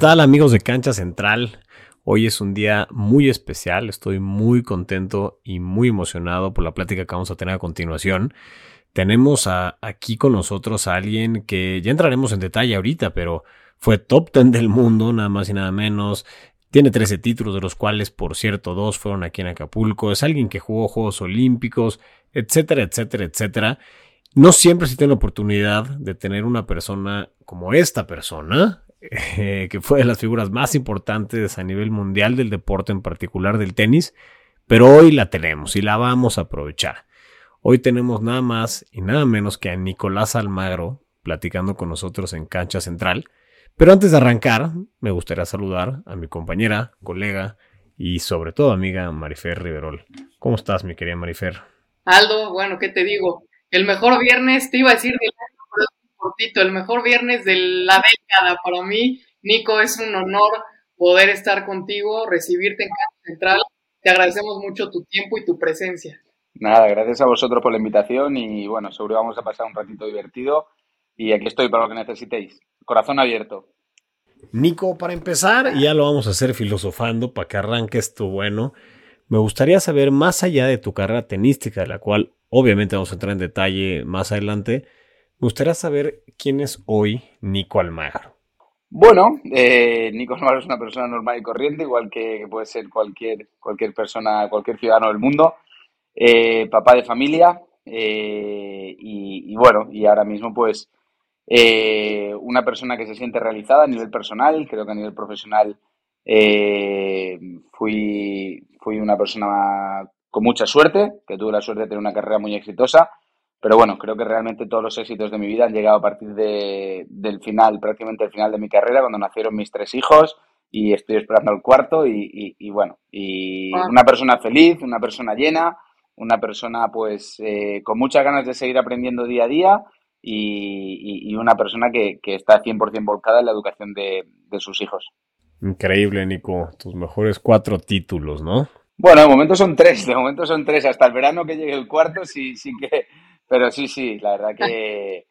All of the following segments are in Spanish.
tal amigos de Cancha Central? Hoy es un día muy especial, estoy muy contento y muy emocionado por la plática que vamos a tener a continuación. Tenemos aquí con nosotros a alguien que ya entraremos en detalle ahorita, pero fue top 10 del mundo, nada más y nada menos. Tiene 13 títulos, de los cuales, por cierto, dos fueron aquí en Acapulco. Es alguien que jugó Juegos Olímpicos, etcétera, etcétera, etcétera. No siempre se tiene la oportunidad de tener una persona como esta persona, eh, que fue de las figuras más importantes a nivel mundial del deporte, en particular del tenis, pero hoy la tenemos y la vamos a aprovechar. Hoy tenemos nada más y nada menos que a Nicolás Almagro platicando con nosotros en Cancha Central. Pero antes de arrancar, me gustaría saludar a mi compañera, colega y sobre todo amiga Marifer Riverol. ¿Cómo estás, mi querida Marifer? Aldo, bueno, ¿qué te digo? El mejor viernes, te iba a decir del cortito, el mejor viernes de la década para mí. Nico, es un honor poder estar contigo, recibirte en Cancha Central. Te agradecemos mucho tu tiempo y tu presencia. Nada, gracias a vosotros por la invitación y bueno, seguro vamos a pasar un ratito divertido y aquí estoy para lo que necesitéis. Corazón abierto. Nico, para empezar, ya lo vamos a hacer filosofando para que arranque esto bueno, me gustaría saber más allá de tu carrera tenística, de la cual obviamente vamos a entrar en detalle más adelante, me gustaría saber quién es hoy Nico Almagro. Bueno, eh, Nico Almagro es una persona normal y corriente, igual que puede ser cualquier, cualquier persona, cualquier ciudadano del mundo. Eh, papá de familia eh, y, y, bueno, y ahora mismo pues eh, una persona que se siente realizada a nivel personal, creo que a nivel profesional fui, fui una persona con mucha suerte, que tuve la suerte de tener una carrera muy exitosa, pero bueno, creo que realmente todos los éxitos de mi vida han llegado a partir de, del final, prácticamente el final de mi carrera, cuando nacieron mis tres hijos y estoy esperando el cuarto y, y, bueno, y una persona feliz, una persona llena, una persona pues eh, con muchas ganas de seguir aprendiendo día a día y, una persona que, que está 100% volcada en la educación de, sus hijos. Increíble, Nico. Tus mejores cuatro títulos, ¿no? Bueno, de momento son tres, de momento son tres. Hasta el verano que llegue el cuarto, sí, sí que. Pero sí, sí, la verdad que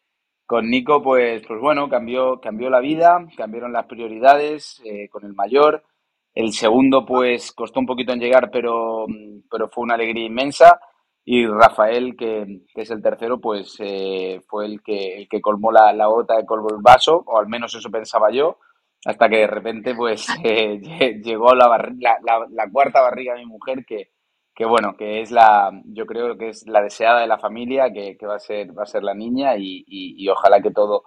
con Nico, pues, pues bueno, cambió, cambió la vida, cambiaron las prioridades eh, con el mayor. El segundo, pues, costó un poquito en llegar, pero, pero fue una alegría inmensa y Rafael, que, es el tercero, pues eh, fue el que, el que colmó la, la gota de colmo el vaso, o al menos eso pensaba yo, hasta que de repente pues eh, llegó la, la, cuarta barriga de mi mujer, que, que bueno, que es la, yo creo que es la deseada de la familia, que, que va, a ser, va a ser la niña y, y, ojalá que todo,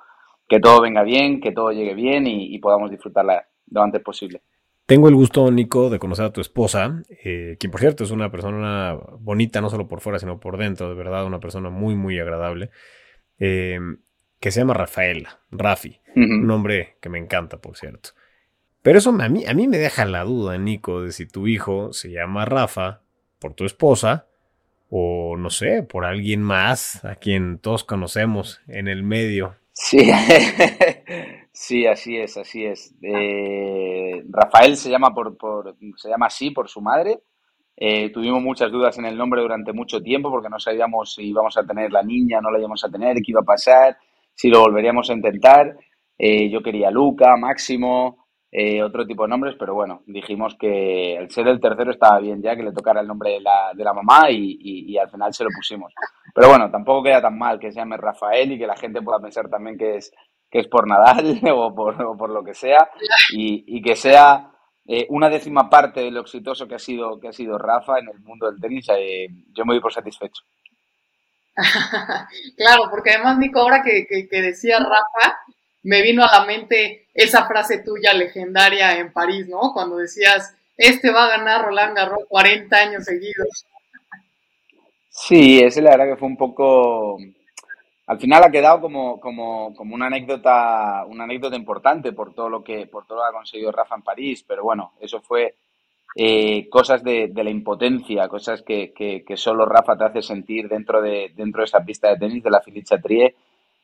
que todo venga bien, que todo llegue bien y, y podamos disfrutarla lo antes posible. Tengo el gusto, Nico, de conocer a tu esposa, eh, quien por cierto es una persona bonita, no solo por fuera, sino por dentro, de verdad, una persona muy, muy agradable, eh, que se llama Rafaela, Rafi, un nombre que me encanta, por cierto. Pero eso a mí, a mí me deja la duda, Nico, de si tu hijo se llama Rafa por tu esposa o, no sé, por alguien más a quien todos conocemos en el medio. Sí, sí, así es, así es. Eh, Rafael se llama por, por, se llama así por su madre. Eh, tuvimos muchas dudas en el nombre durante mucho tiempo porque no sabíamos si íbamos a tener la niña, no la íbamos a tener, qué iba a pasar, si lo volveríamos a intentar. Eh, yo quería Luca, Máximo, otro tipo de nombres, pero bueno, dijimos que el ser el tercero estaba bien ya, que le tocara el nombre de la, de la mamá y, y, al final se lo pusimos. Pero bueno, tampoco queda tan mal que se llame Rafael y que la gente pueda pensar también que es, que es por Nadal o por, por lo que sea y, y que sea eh, una décima parte de lo exitoso que ha sido, que ha sido Rafa en el mundo del tenis. Eh, yo me doy por satisfecho. claro, porque además, Nico, ahora que, que decía Rafa, me vino a la mente esa frase tuya legendaria en París, ¿no? Cuando decías, este va a ganar Roland Garros 40 años seguidos. Sí, ese la verdad que fue un poco... Al final ha quedado como, como, como una anécdota, una anécdota importante por todo lo que, por todo lo que ha conseguido Rafa en París, pero bueno, eso fue eh, cosas de, de, la impotencia, cosas que, que, solo Rafa te hace sentir dentro de, dentro de esa pista de tenis de la Philippe Chatrier.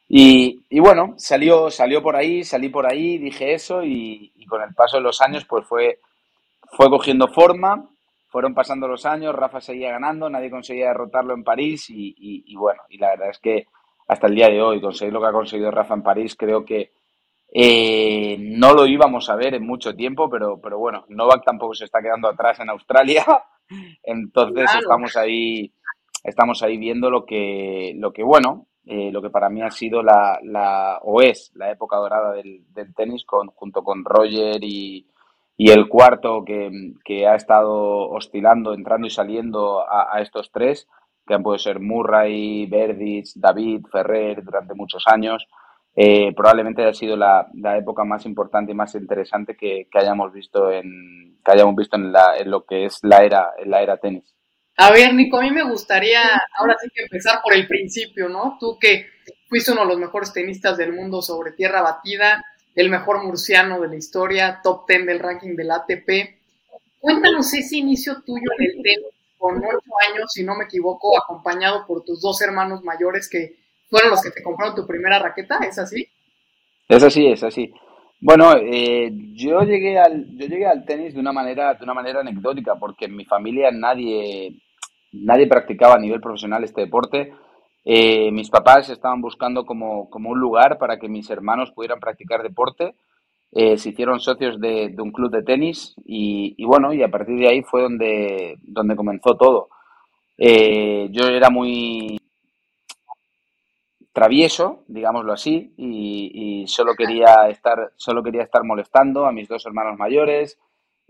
Y, y, bueno, salió, salió por ahí, salí por ahí, dije eso y, y, con el paso de los años pues fue, fue cogiendo forma fueron pasando los años, Rafa seguía ganando, nadie conseguía derrotarlo en París y, bueno, y la verdad es que hasta el día de hoy conseguir lo que ha conseguido Rafa en París creo que eh, no lo íbamos a ver en mucho tiempo, pero, pero bueno, Novak tampoco se está quedando atrás en Australia, entonces estamos ahí estamos ahí viendo lo que, lo que bueno, eh, lo que para mí ha sido la, la o es la época dorada del, del tenis con, junto con Roger y, y el cuarto que, ha estado oscilando, entrando y saliendo a, estos tres, que han podido ser Murray, Verdich, David, Ferrer durante muchos años, eh, probablemente haya sido la, época más importante y más interesante que, hayamos visto en que hayamos visto en, la, en lo que es la era en la era tenis. A ver, Nico, a mí me gustaría ahora sí que empezar por el principio, ¿no? Tú que fuiste uno de los mejores tenistas del mundo sobre tierra batida, el mejor murciano de la historia, top 10 del ranking del ATP. Cuéntanos ese inicio tuyo en el tenis con ocho años, si no me equivoco, acompañado por tus dos hermanos mayores que fueron los que te compraron tu primera raqueta, ¿es así? Es así, es así. Bueno, eh, yo llegué al yo llegué al tenis de una manera de una manera anecdótica porque en mi familia nadie nadie practicaba a nivel profesional este deporte. Eh, mis papás estaban buscando como, un lugar para que mis hermanos pudieran practicar deporte. Eh, se hicieron socios de, un club de tenis y, bueno, y a partir de ahí fue donde, donde comenzó todo. Eh, yo era muy travieso, digámoslo así, y, y, solo quería estar, solo quería estar molestando a mis dos hermanos mayores,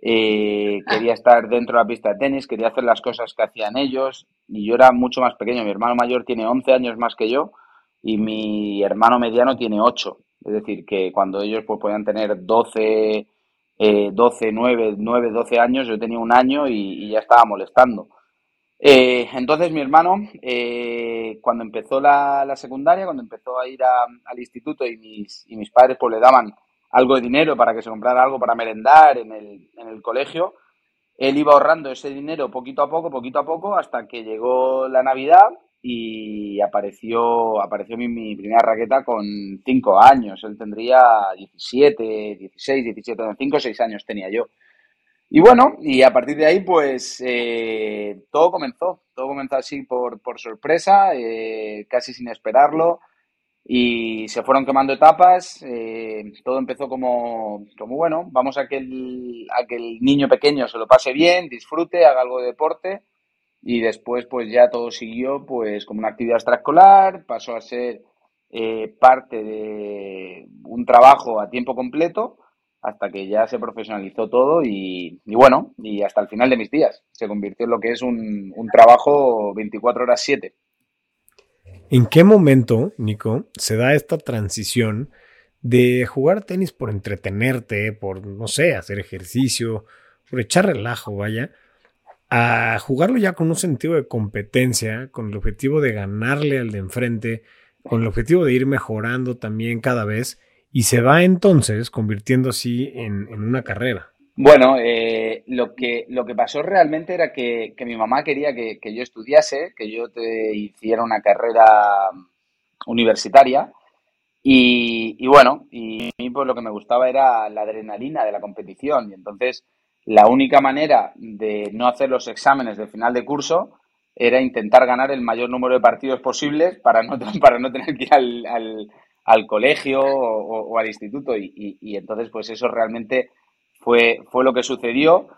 eh, quería estar dentro de la pista de tenis, quería hacer las cosas que hacían ellos y yo era mucho más pequeño. Mi hermano mayor tiene 11 años más que yo y mi hermano mediano tiene 8. Es decir, que cuando ellos pues, podían tener 12, 12 9, 9, 12 años, yo tenía un año y, ya estaba molestando. Eh, entonces mi hermano, eh, cuando empezó la, la, secundaria, cuando empezó a ir al instituto y mis, y mis padres pues le daban algo de dinero para que se comprara algo para merendar en el, en el colegio. Él iba ahorrando ese dinero poquito a poco, poquito a poco, hasta que llegó la Navidad y apareció, apareció mi, primera raqueta con 5 años. Él tendría 17, 16, 17, 5 o 6 años tenía yo. Y bueno, y a partir de ahí, pues eh, todo comenzó. Todo comenzó así por, por sorpresa, eh, casi sin esperarlo y se fueron quemando etapas. Eh, todo empezó como, como, bueno, vamos a que, el, a que el niño pequeño se lo pase bien, disfrute, haga algo de deporte y después pues ya todo siguió pues como una actividad extraescolar, pasó a ser eh, parte de un trabajo a tiempo completo hasta que ya se profesionalizó todo y, y, bueno, y hasta el final de mis días se convirtió en lo que es un, un trabajo 24 horas 7. ¿En qué momento, Nico, se da esta transición de jugar tenis por entretenerte, por, no sé, hacer ejercicio, por echar relajo, vaya, a jugarlo ya con un sentido de competencia, con el objetivo de ganarle al de enfrente, con el objetivo de ir mejorando también cada vez, y se va entonces convirtiendo así en, en una carrera? Bueno, eh, lo, que, lo que pasó realmente era que, mi mamá quería que, yo estudiase, que yo te hiciera una carrera universitaria. Y, bueno, y a mí pues lo que me gustaba era la adrenalina de la competición. Y entonces la única manera de no hacer los exámenes de final de curso era intentar ganar el mayor número de partidos posibles para no, para no tener que ir al, al, colegio o, al instituto. Y, y entonces pues eso realmente fue, fue lo que sucedió.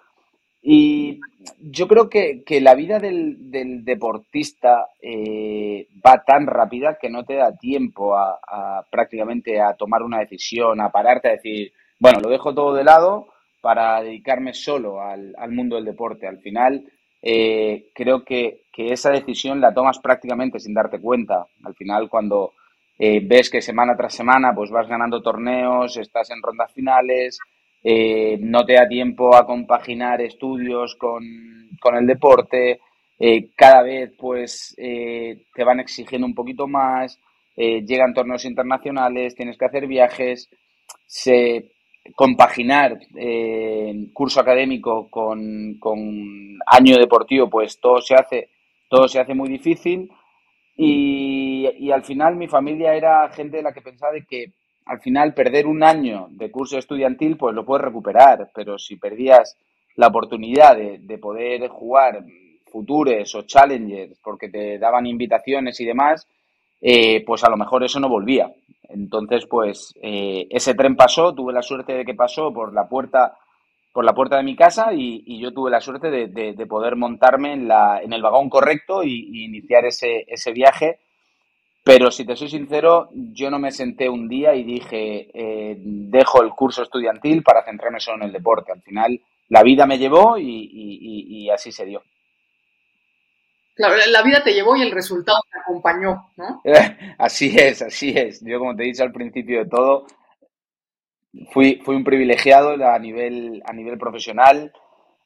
Y yo creo que, la vida del, deportista eh, va tan rápida que no te da tiempo a, prácticamente a tomar una decisión, a pararte a decir, bueno, lo dejo todo de lado para dedicarme solo al, mundo del deporte. Al final, eh, creo que, esa decisión la tomas prácticamente sin darte cuenta. Al final, cuando eh, ves que semana tras semana pues vas ganando torneos, estás en rondas finales, eh, no te da tiempo a compaginar estudios con, el deporte, eh, cada vez pues eh, te van exigiendo un poquito más, llegan torneos internacionales, tienes que hacer viajes, se, compaginar curso académico con, con, año deportivo, pues todo se hace, todo se hace muy difícil. Y, y al final mi familia era gente de la que pensaba de que al final perder un año de curso estudiantil, pues lo puedes recuperar, pero si perdías la oportunidad de, poder jugar futures o challengers porque te daban invitaciones y demás, eh, pues a lo mejor eso no volvía. Entonces, pues eh, ese tren pasó, tuve la suerte de que pasó por la puerta por la puerta de mi casa y, yo tuve la suerte de, poder montarme en, la, en el vagón correcto y, iniciar ese, ese viaje. Pero si te soy sincero, yo no me senté un día y dije, eh, dejo el curso estudiantil para centrarme solo en el deporte. Al final, la vida me llevó y, así se dio. Claro, la vida te llevó y el resultado te acompañó, ¿no? así es, así es. Yo, como te he dicho al principio de todo, fui, fui un privilegiado a nivel, a nivel profesional.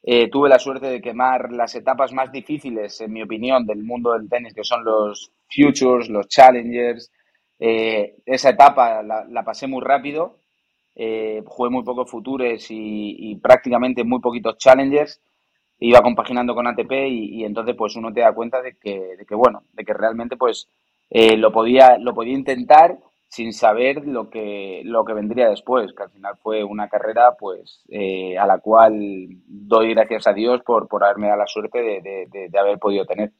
Eh, tuve la suerte de quemar las etapas más difíciles, en mi opinión, del mundo del tenis, que son los futures, los challengers. Eh, esa etapa la, pasé muy rápido eh, jugué muy pocos futures y, prácticamente muy poquitos challengers. Iba compaginando con ATP y, entonces pues uno te da cuenta de que, de que bueno, de que realmente pues eh, lo, podía, lo podía intentar sin saber lo que, lo que vendría después, que al final fue una carrera pues eh, a la cual doy gracias a Dios por, por haberme dado la suerte de, de, haber podido tener.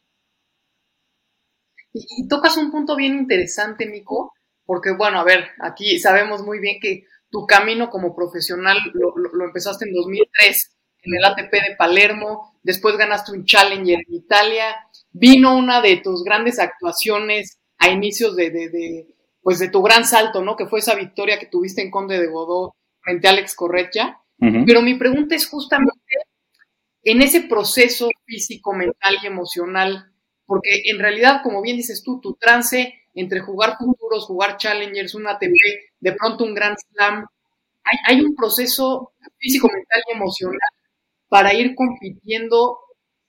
Y, tocas un punto bien interesante, Nico, porque bueno, a ver, aquí sabemos muy bien que tu camino como profesional lo, empezaste en 2003 en el ATP de Palermo, después ganaste un Challenger en Italia, vino una de tus grandes actuaciones a inicios de, pues de tu gran salto, ¿no? Que fue esa victoria que tuviste en Conde de Godó frente a Alex Correcha. Pero mi pregunta es justamente en ese proceso físico, mental y emocional, porque en realidad, como bien dices tú, tu trance entre jugar futuros, jugar challengers, un ATP, de pronto un Grand Slam, hay, un proceso físico, mental y emocional para ir compitiendo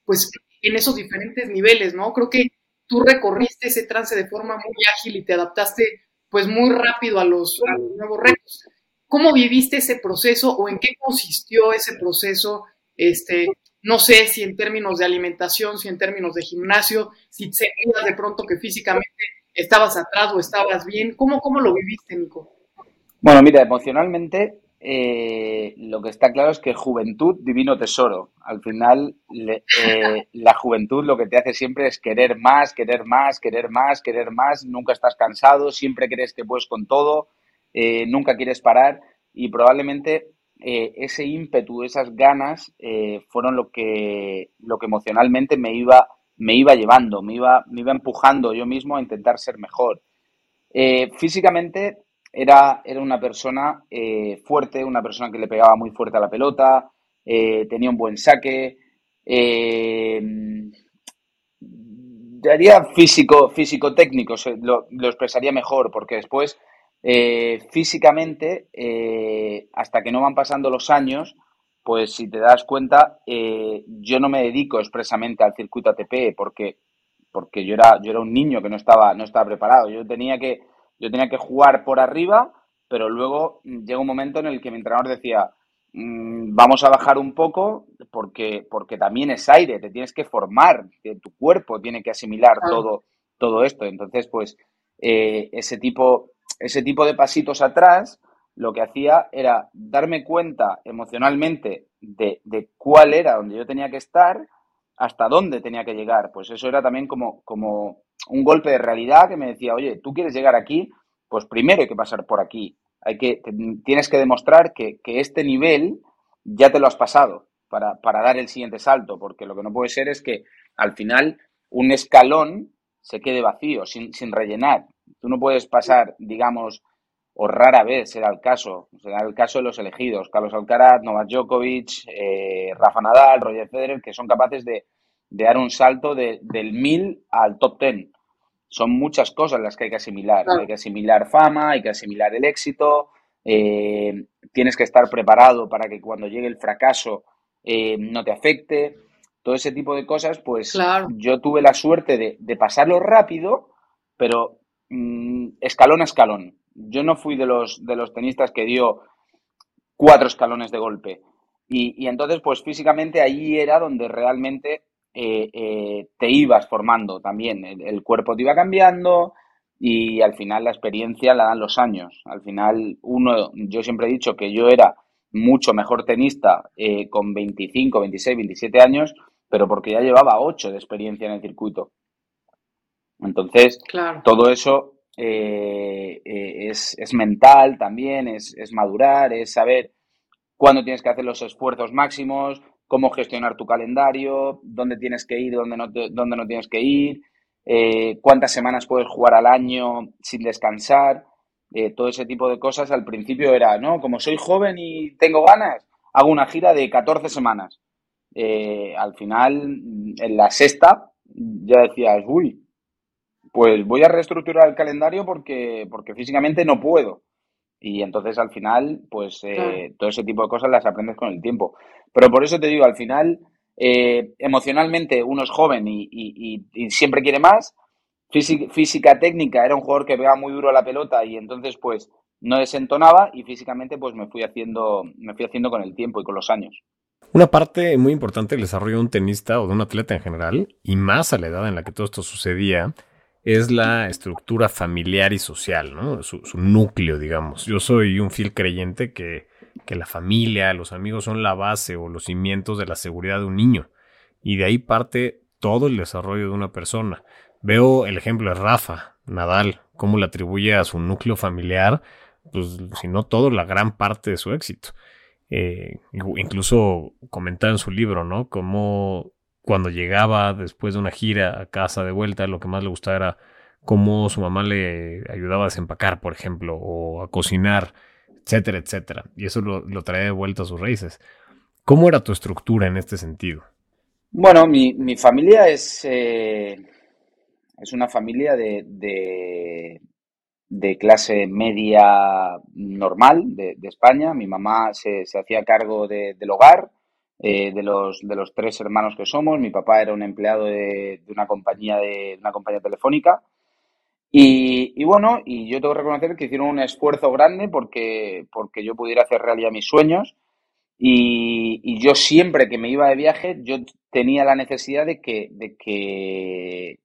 pues en esos diferentes niveles, ¿no? Creo que tú recorriste ese trance de forma muy ágil y te adaptaste pues muy rápido a los, nuevos retos. ¿Cómo viviste ese proceso o en qué consistió ese proceso? Este, no sé si en términos de alimentación, si en términos de gimnasio, si sentías de pronto que físicamente estabas atrás o estabas bien. ¿Cómo, cómo lo viviste, Nico? Bueno, mira, emocionalmente eh, lo que está claro es que juventud, divino tesoro. Al final, eh, la juventud lo que te hace siempre es querer más, querer más, querer más, querer más. Nunca estás cansado, siempre crees que puedes con todo, eh, nunca quieres parar y probablemente ese ímpetu, esas ganas fueron lo que, lo que emocionalmente me iba me iba llevando, me iba, me iba empujando yo mismo a intentar ser mejor. Físicamente era, era, una persona eh, fuerte, una persona que le pegaba muy fuerte a la pelota, eh, tenía un buen saque, daría físico, físico técnico, lo, lo, expresaría mejor, porque después físicamente, hasta que no van pasando los años, pues si te das cuenta, eh, yo no me dedico expresamente al circuito ATP porque, porque yo, era, yo era un niño que no estaba, no estaba preparado. Yo tenía, que, yo tenía que jugar por arriba, pero luego llega un momento en el que mi entrenador decía, mm, vamos a bajar un poco porque, porque también es aire, te tienes que formar, tu cuerpo tiene que asimilar todo, todo esto. Entonces, pues eh, ese, tipo, ese tipo de pasitos atrás lo que hacía era darme cuenta emocionalmente de, cuál era donde yo tenía que estar, hasta dónde tenía que llegar. Pues eso era también como, como un golpe de realidad que me decía, oye, tú quieres llegar aquí, pues primero hay que pasar por aquí. Hay que, tienes que demostrar que, este nivel ya te lo has pasado para, para dar el siguiente salto, porque lo que no puede ser es que al final un escalón se quede vacío, sin, sin rellenar. Tú no puedes pasar, digamos, o rara vez será el caso. Será el caso de los elegidos, Carlos Alcaraz, Novak Djokovic, eh, Rafa Nadal, Roger Federer, que son capaces de, dar un salto del 1000 al top 10. Son muchas cosas las que hay que asimilar. Hay que asimilar fama, hay que asimilar el éxito, eh, tienes que estar preparado para que cuando llegue el fracaso eh, no te afecte. Todo ese tipo de cosas, pues yo tuve la suerte de, pasarlo rápido, pero mm, escalón a escalón yo no fui de los, de los tenistas que dio cuatro escalones de golpe. Y, entonces, pues físicamente allí era donde realmente eh, eh, te ibas formando también. El, cuerpo te iba cambiando y al final la experiencia la dan los años. Al final, uno, yo siempre he dicho que yo era mucho mejor tenista eh, con 25, 26, 27 años, pero porque ya llevaba 8 de experiencia en el circuito. Entonces, todo eso eh, eh, es, es, mental también, es, es, madurar, es saber cuándo tienes que hacer los esfuerzos máximos, cómo gestionar tu calendario, dónde tienes que ir, dónde no, dónde no tienes que ir, eh, cuántas semanas puedes jugar al año sin descansar, todo ese tipo de cosas. Al principio era, ¿no? Como soy joven y tengo ganas, hago una gira de 14 semanas. al final, en la sexta, ya decías, uy, pues voy a reestructurar el calendario porque, porque físicamente no puedo. Y entonces al final, pues eh, todo ese tipo de cosas las aprendes con el tiempo. Pero por eso te digo, al final, eh, emocionalmente uno es joven y, siempre quiere más. Física, técnica, era un jugador que pegaba muy duro a la pelota y entonces pues no desentonaba y físicamente pues me fui haciendo, me fui haciendo con el tiempo y con los años. Una parte muy importante del desarrollo de un tenista o de un atleta en general, y más a la edad en la que todo esto sucedía, es la estructura familiar y social, ¿no? Su, núcleo, digamos. Yo soy un fiel creyente que, que, la familia, los amigos son la base o los cimientos de la seguridad de un niño. Y de ahí parte todo el desarrollo de una persona. Veo el ejemplo de Rafa, Nadal, cómo le atribuye a su núcleo familiar, pues si no todo, la gran parte de su éxito. Eh, incluso comentaba en su libro, ¿no? Cómo cuando llegaba después de una gira a casa de vuelta, lo que más le gustaba era cómo su mamá le ayudaba a desempacar, por ejemplo, o a cocinar, etcétera, etcétera. Y eso lo, lo trae de vuelta a sus raíces. ¿Cómo era tu estructura en este sentido? Bueno, mi, familia es, eh, es una familia de, de, clase media normal de, España. Mi mamá se, hacía cargo del hogar, eh, de, los, de los tres hermanos que somos. Mi papá era un empleado de, una compañía de una compañía telefónica. Y, bueno, y yo tengo que reconocer que hicieron un esfuerzo grande porque, porque yo pudiera hacer realidad mis sueños. Y, yo siempre que me iba de viaje, yo tenía la necesidad de que, de que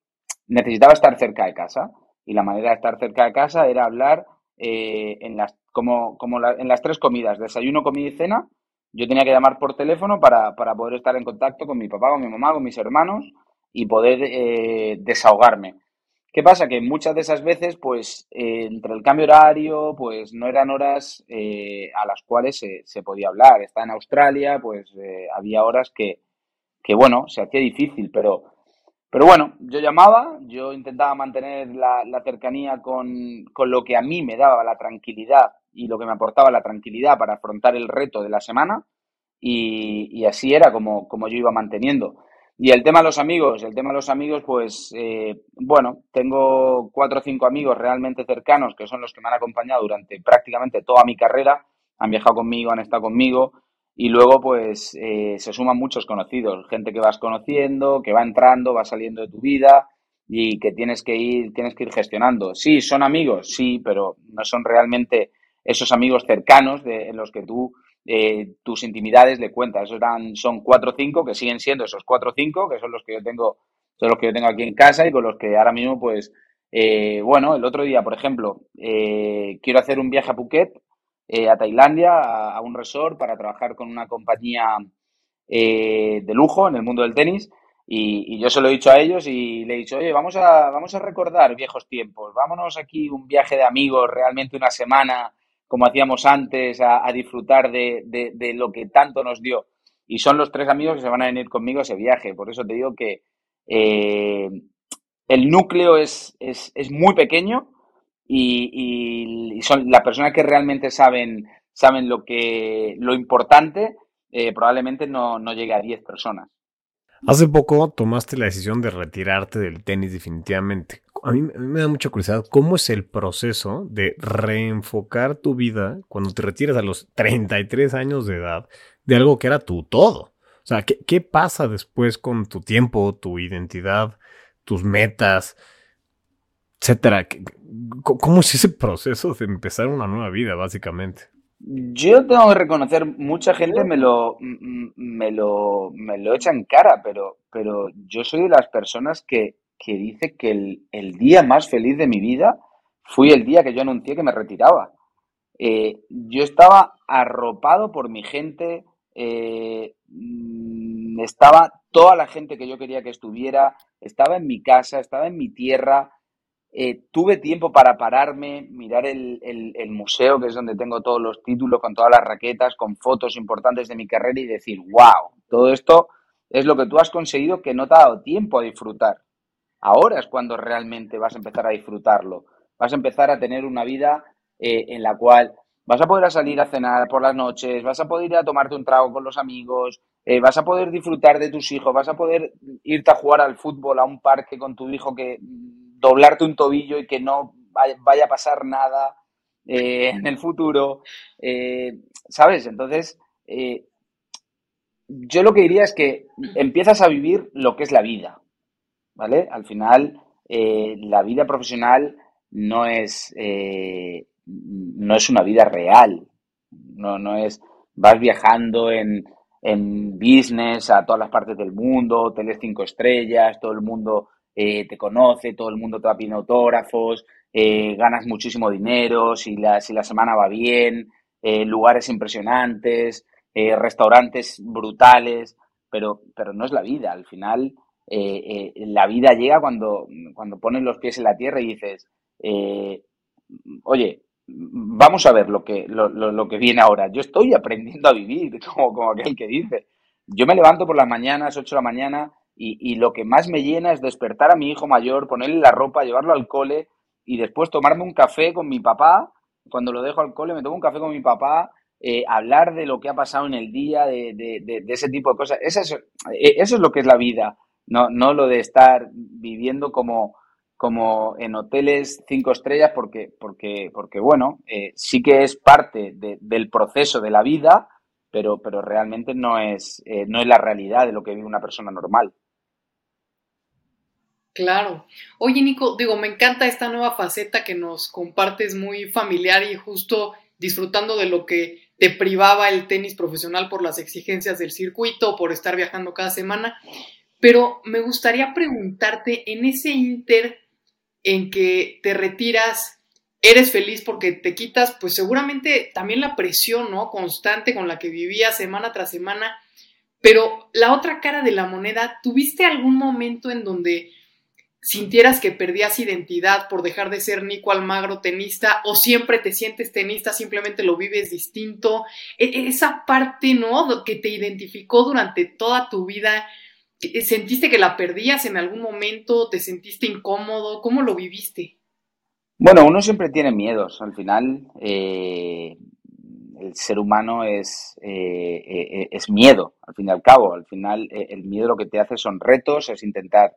necesitaba estar cerca de casa. Y la manera de estar cerca de casa era hablar eh, en las, como, como en las tres comidas, desayuno, comida y cena, yo tenía que llamar por teléfono para, poder estar en contacto con mi papá, con mi mamá, con mis hermanos y poder eh, desahogarme. ¿Qué pasa? Que muchas de esas veces, pues, eh, entre el cambio horario, pues no eran horas eh, a las cuales se, podía hablar. Está en Australia, pues había horas que, que, bueno, se hacía difícil, pero, pero bueno, yo llamaba, yo intentaba mantener la, la cercanía con, con, lo que a mí me daba la tranquilidad y lo que me aportaba la tranquilidad para afrontar el reto de la semana y, así era como, como, yo iba manteniendo. Y el tema de los amigos, el tema de los amigos, pues eh, bueno, tengo cuatro o cinco amigos realmente cercanos que son los que me han acompañado durante prácticamente toda mi carrera, han viajado conmigo, han estado conmigo y luego pues eh, se suman muchos conocidos, gente que vas conociendo, que va entrando, va saliendo de tu vida y que tienes que ir, tienes que ir gestionando. Sí, son amigos, sí, pero no son realmente esos amigos cercanos de, en los que tú eh, tus intimidades le cuentas. Esos son cuatro o cinco que siguen siendo esos cuatro o cinco, que son los que yo tengo, son los que yo tengo aquí en casa y con los que ahora mismo, pues, eh, bueno, el otro día, por ejemplo, eh, quiero hacer un viaje a Phuket, a Tailandia, a, un resort para trabajar con una compañía de lujo en el mundo del tenis. Y, y, yo se lo he dicho a ellos y le he dicho, oye, vamos a, vamos a recordar viejos tiempos, vámonos aquí un viaje de amigos, realmente una semana, como hacíamos antes, a, disfrutar de, lo que tanto nos dio. Y son los tres amigos que se van a venir conmigo a ese viaje. Por eso te digo que eh, el núcleo es, es, muy pequeño y, son las personas que realmente saben, saben lo, que, lo importante, eh, probablemente no, no llegue a 10 personas. Hace poco tomaste la decisión de retirarte del tenis definitivamente a mí, me da mucha curiosidad, ¿cómo es el proceso de reenfocar tu vida cuando te retiras a los 33 años de edad de algo que era tu todo? O sea, ¿qué, pasa después con tu tiempo, tu identidad, tus metas, etcétera? ¿Cómo es ese proceso de empezar una nueva vida, básicamente? Yo tengo que reconocer, mucha gente me lo, me lo, me lo echa en cara, pero, pero yo soy de las personas que que dice que el, día más feliz de mi vida fue el día que yo anuncié que me retiraba. eh, yo estaba arropado por mi gente, eh, mm, estaba toda la gente que yo quería que estuviera, estaba en mi casa, estaba en mi tierra, eh, tuve tiempo para pararme, mirar el, el, museo, que es donde tengo todos los títulos, con todas las raquetas, con fotos importantes de mi carrera y decir, wow, todo esto es lo que tú has conseguido que no te ha dado tiempo a disfrutar. Ahora es cuando realmente vas a empezar a disfrutarlo. Vas a empezar a tener una vida eh, en la cual vas a poder salir a cenar por las noches, vas a poder ir a tomarte un trago con los amigos, eh, vas a poder disfrutar de tus hijos, vas a poder irte a jugar al fútbol a un parque con tu hijo que doblarte un tobillo y que no vaya a pasar nada eh, en el futuro, ¿sabes? Entonces, yo lo que diría es que empiezas a vivir lo que es la vida, ¿vale? Al final, la vida profesional no es, eh, no es una vida real. No, no es, vas viajando en, en business a todas las partes del mundo, hoteles cinco estrellas, todo el mundo eh, te conoce, todo el mundo te va pidiendo autógrafos, eh, ganas muchísimo dinero, si la, si la semana va bien, lugares impresionantes, restaurantes brutales, pero, pero no es la vida. Al final, la vida llega cuando, cuando pones los pies en la tierra y dices, eh, oye, vamos a ver lo que, lo, que viene ahora. Yo estoy aprendiendo a vivir, como, como aquel que dice. Yo me levanto por las mañanas, 8 de la mañana, y, lo que más me llena es despertar a mi hijo mayor, ponerle la ropa, llevarlo al cole y después tomarme un café con mi papá. Cuando lo dejo al cole, me tomo un café con mi papá, eh, hablar de lo que ha pasado en el día, de, ese tipo de cosas. Eso es, eh, eso es lo que es la vida, no, no lo de estar viviendo como, como en hoteles cinco estrellas porque, porque, porque bueno, eh, sí que es parte del proceso de la vida, pero, pero realmente no es, eh, no es la realidad de lo que vive una persona normal. Claro. Oye, Nico, digo, me encanta esta nueva faceta que nos compartes muy familiar y justo disfrutando de lo que te privaba el tenis profesional por las exigencias del circuito, por estar viajando cada semana. Pero me gustaría preguntarte en ese inter en que te retiras, eres feliz porque te quitas, pues seguramente también la presión, ¿no? Constante con la que vivías semana tras semana. Pero la otra cara de la moneda, ¿tuviste algún momento en donde sintieras que perdías identidad por dejar de ser Nico Almagro tenista o siempre te sientes tenista, simplemente lo vives distinto? E, e, esa parte, ¿no? Que te identificó durante toda tu vida, ¿Sentiste que la perdías en algún momento? ¿Te sentiste incómodo? ¿Cómo lo viviste? Bueno, uno siempre tiene miedos. Al final, eh, el ser humano es, eh, eh, es miedo, al fin y al cabo. Al final, el miedo lo que te hace son retos, es intentar,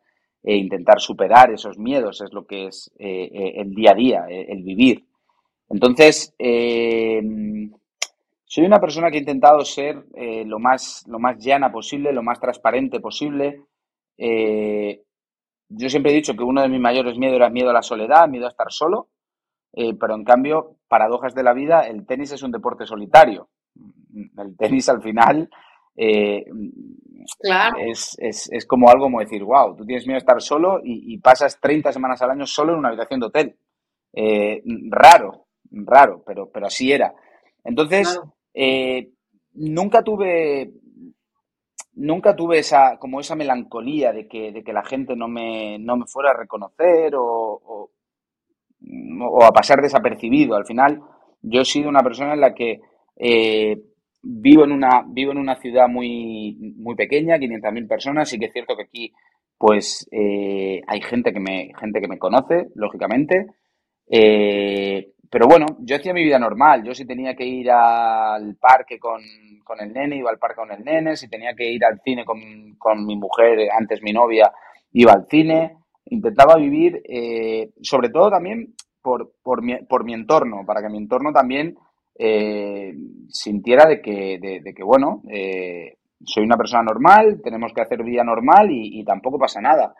intentar superar esos miedos, es lo que es el día a día, el vivir. Entonces, soy una persona que ha intentado ser eh, lo, más, lo más llana posible, lo más transparente posible. Eh, yo siempre he dicho que uno de mis mayores miedos era miedo a la soledad, miedo a estar solo, eh, pero en cambio, paradojas de la vida, el tenis es un deporte solitario. El tenis al final es, es, como algo como decir, wow, tú tienes miedo a estar solo y, pasas 30 semanas al año solo en una habitación de hotel. raro, raro, pero, pero así era. Entonces, eh, nunca tuve nunca tuve esa como esa melancolía de que, de que la gente no me, no me fuera a reconocer o, o, a pasar desapercibido. Al final, yo he sido una persona en la que eh, vivo, en una, vivo en una ciudad muy, muy pequeña, 500.000 personas, y que es cierto que aquí pues eh, hay gente que me, gente que me conoce, lógicamente. Eh, pero bueno, yo hacía mi vida normal. Yo si tenía que ir al parque con, el nene, iba al parque con el nene. Si tenía que ir al cine con, mi mujer, antes mi novia, iba al cine. Intentaba vivir, eh, sobre todo también por, por, mi, por mi entorno, para que mi entorno también eh, sintiera de que, de, que bueno, eh, soy una persona normal, tenemos que hacer vida normal y, tampoco pasa nada.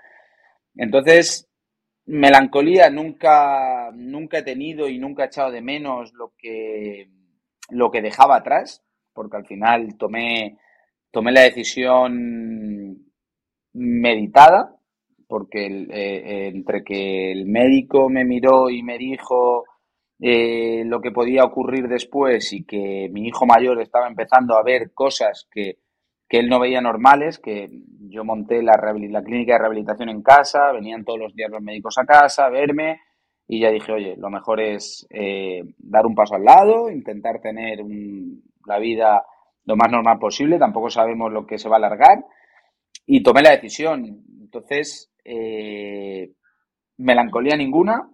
Entonces, Melancolía nunca, nunca he tenido y nunca he echado de menos lo que, lo que dejaba atrás, porque al final tomé, tomé la decisión meditada, porque eh, entre que el médico me miró y me dijo eh, lo que podía ocurrir después y que mi hijo mayor estaba empezando a ver cosas que, que él no veía normales, que yo monté la, la clínica de rehabilitación en casa, venían todos los días los médicos a casa a verme y ya dije, oye, lo mejor es eh, dar un paso al lado, intentar tener la vida lo más normal posible, tampoco sabemos lo que se va a alargar y tomé la decisión. Entonces, eh, melancolía ninguna,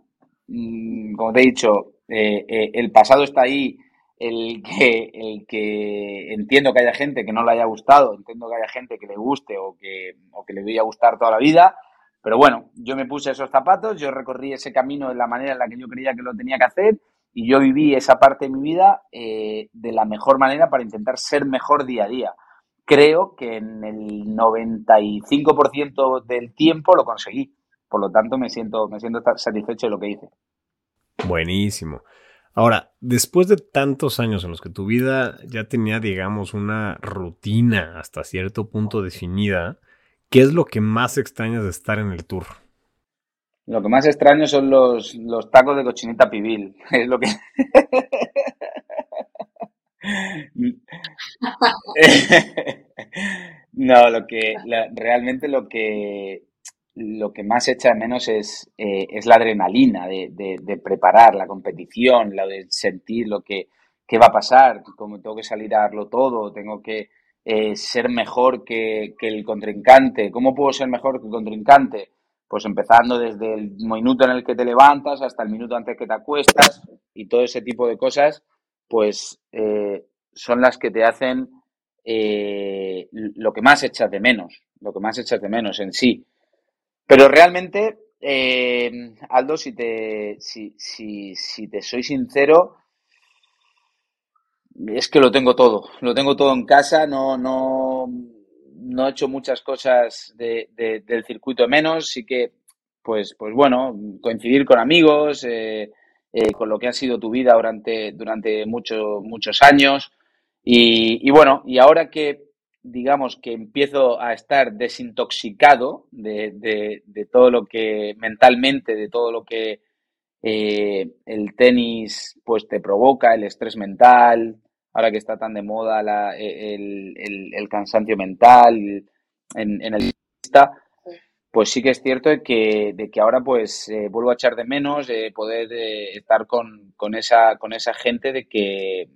mm, como te he dicho, eh, el pasado está ahí, el que, entiendo que haya gente que no le haya gustado, entiendo que haya gente que le guste o que, o que le vaya a gustar toda la vida, pero bueno, yo me puse esos zapatos, yo recorrí ese camino de la manera en la que yo creía que lo tenía que hacer y yo viví esa parte de mi vida eh, de la mejor manera para intentar ser mejor día a día. Creo que en el 95% del tiempo lo conseguí. Por lo tanto, me siento, me siento satisfecho de lo que hice. Buenísimo. Ahora, después de tantos años en los que tu vida ya tenía, digamos, una rutina hasta cierto punto definida, ¿Qué es lo que más extrañas de estar en el tour? Lo que más extraño son los, los tacos de cochinita pibil. Es lo que. no, lo que realmente lo que lo que más echa de menos es, eh, es la adrenalina de, de, preparar la competición, la de sentir lo que, que va a pasar, como tengo que salir a darlo todo, tengo que eh, ser mejor que, el contrincante. ¿Cómo puedo ser mejor que el contrincante? Pues empezando desde el minuto en el que te levantas hasta el minuto antes que te acuestas y todo ese tipo de cosas, pues eh, son las que te hacen eh, lo que más echas de menos, lo que más echas de menos en sí. Pero realmente, Aldo, si te, si, si, si te soy sincero, es que lo tengo todo, lo tengo todo en casa, no, no, no he hecho muchas cosas de, del circuito menos, sí que, pues, pues bueno, coincidir con amigos, eh, eh, con lo que ha sido tu vida durante, durante mucho, muchos años. Y, y, bueno, y ahora que digamos que empiezo a estar desintoxicado de, de, de todo lo que mentalmente, de todo lo que eh, el tenis pues te provoca, el estrés mental, ahora que está tan de moda la, e, el, el, cansancio mental en, en el pues sí que es cierto de que, de que ahora pues eh, vuelvo a echar de menos eh, poder estar con, con, esa, con esa gente de que,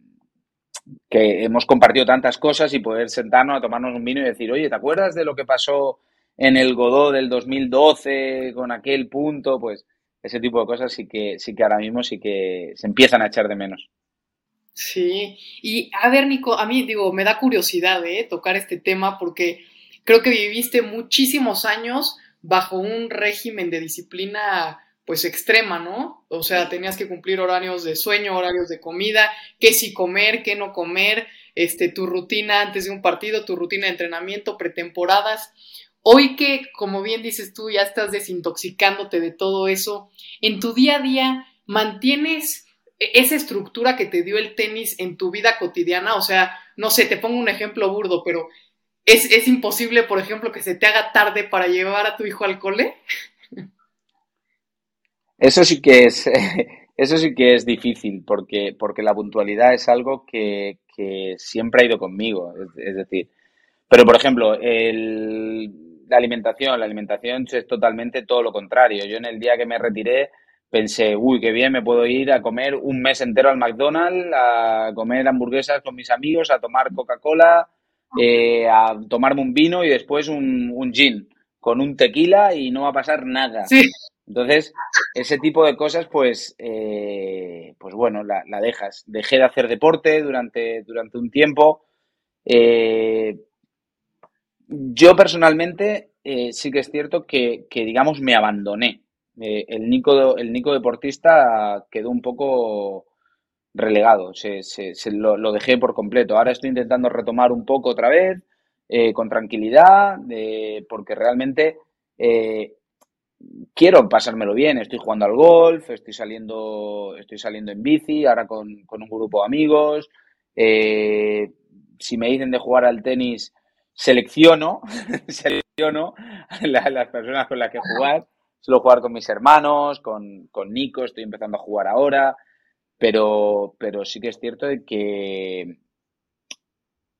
que hemos compartido tantas cosas y poder sentarnos a tomarnos un vino y decir, oye, ¿te acuerdas de lo que pasó en el Godó del 2012 con aquel punto? Pues ese tipo de cosas sí que, sí que ahora mismo sí que se empiezan a echar de menos. Sí, y a ver, Nico, a mí digo, me da curiosidad ¿eh? tocar este tema porque creo que viviste muchísimos años bajo un régimen de disciplina pues extrema, ¿no? O sea, tenías que cumplir horarios de sueño, horarios de comida, qué sí comer, qué no comer, este, tu rutina antes de un partido, tu rutina de entrenamiento, pretemporadas. Hoy que, como bien dices tú, ya estás desintoxicándote de todo eso, en tu día a día, ¿mantienes e-, esa estructura que te dio el tenis en tu vida cotidiana, o sea, no sé, te pongo un ejemplo burdo, pero ¿es, imposible, por ejemplo, que se te haga tarde para llevar a tu hijo al cole? Eso sí que es, eso sí que es difícil, porque, porque la puntualidad es algo que, siempre ha ido conmigo, es, decir, pero por ejemplo, la alimentación, la alimentación es totalmente todo lo contrario. Yo en el día que me retiré, pensé, uy, qué bien, me puedo ir a comer un mes entero al McDonald's, a comer hamburguesas con mis amigos, a tomar Coca-Cola, eh, a tomarme un vino y después un, un, gin con un tequila y no va a pasar nada. Entonces, ese tipo de cosas, pues, eh, pues bueno, la, dejas. Dejé de hacer deporte durante, durante un tiempo. Eh, yo personalmente sí que es cierto que, que, digamos, me abandoné eh, el, Nico, el Nico deportista quedó un poco relegado, se, se, lo, dejé por completo. Ahora estoy intentando retomar un poco otra vez, eh, con tranquilidad, porque realmente eh, quiero pasármelo bien. Estoy jugando al golf, estoy saliendo, estoy saliendo en bici, ahora con, un grupo de amigos. si me dicen de jugar al tenis, selecciono, selecciono las personas con las que jugar suelo jugar con mis hermanos, con, con Nico, estoy empezando a jugar ahora. pero, pero sí que es cierto de que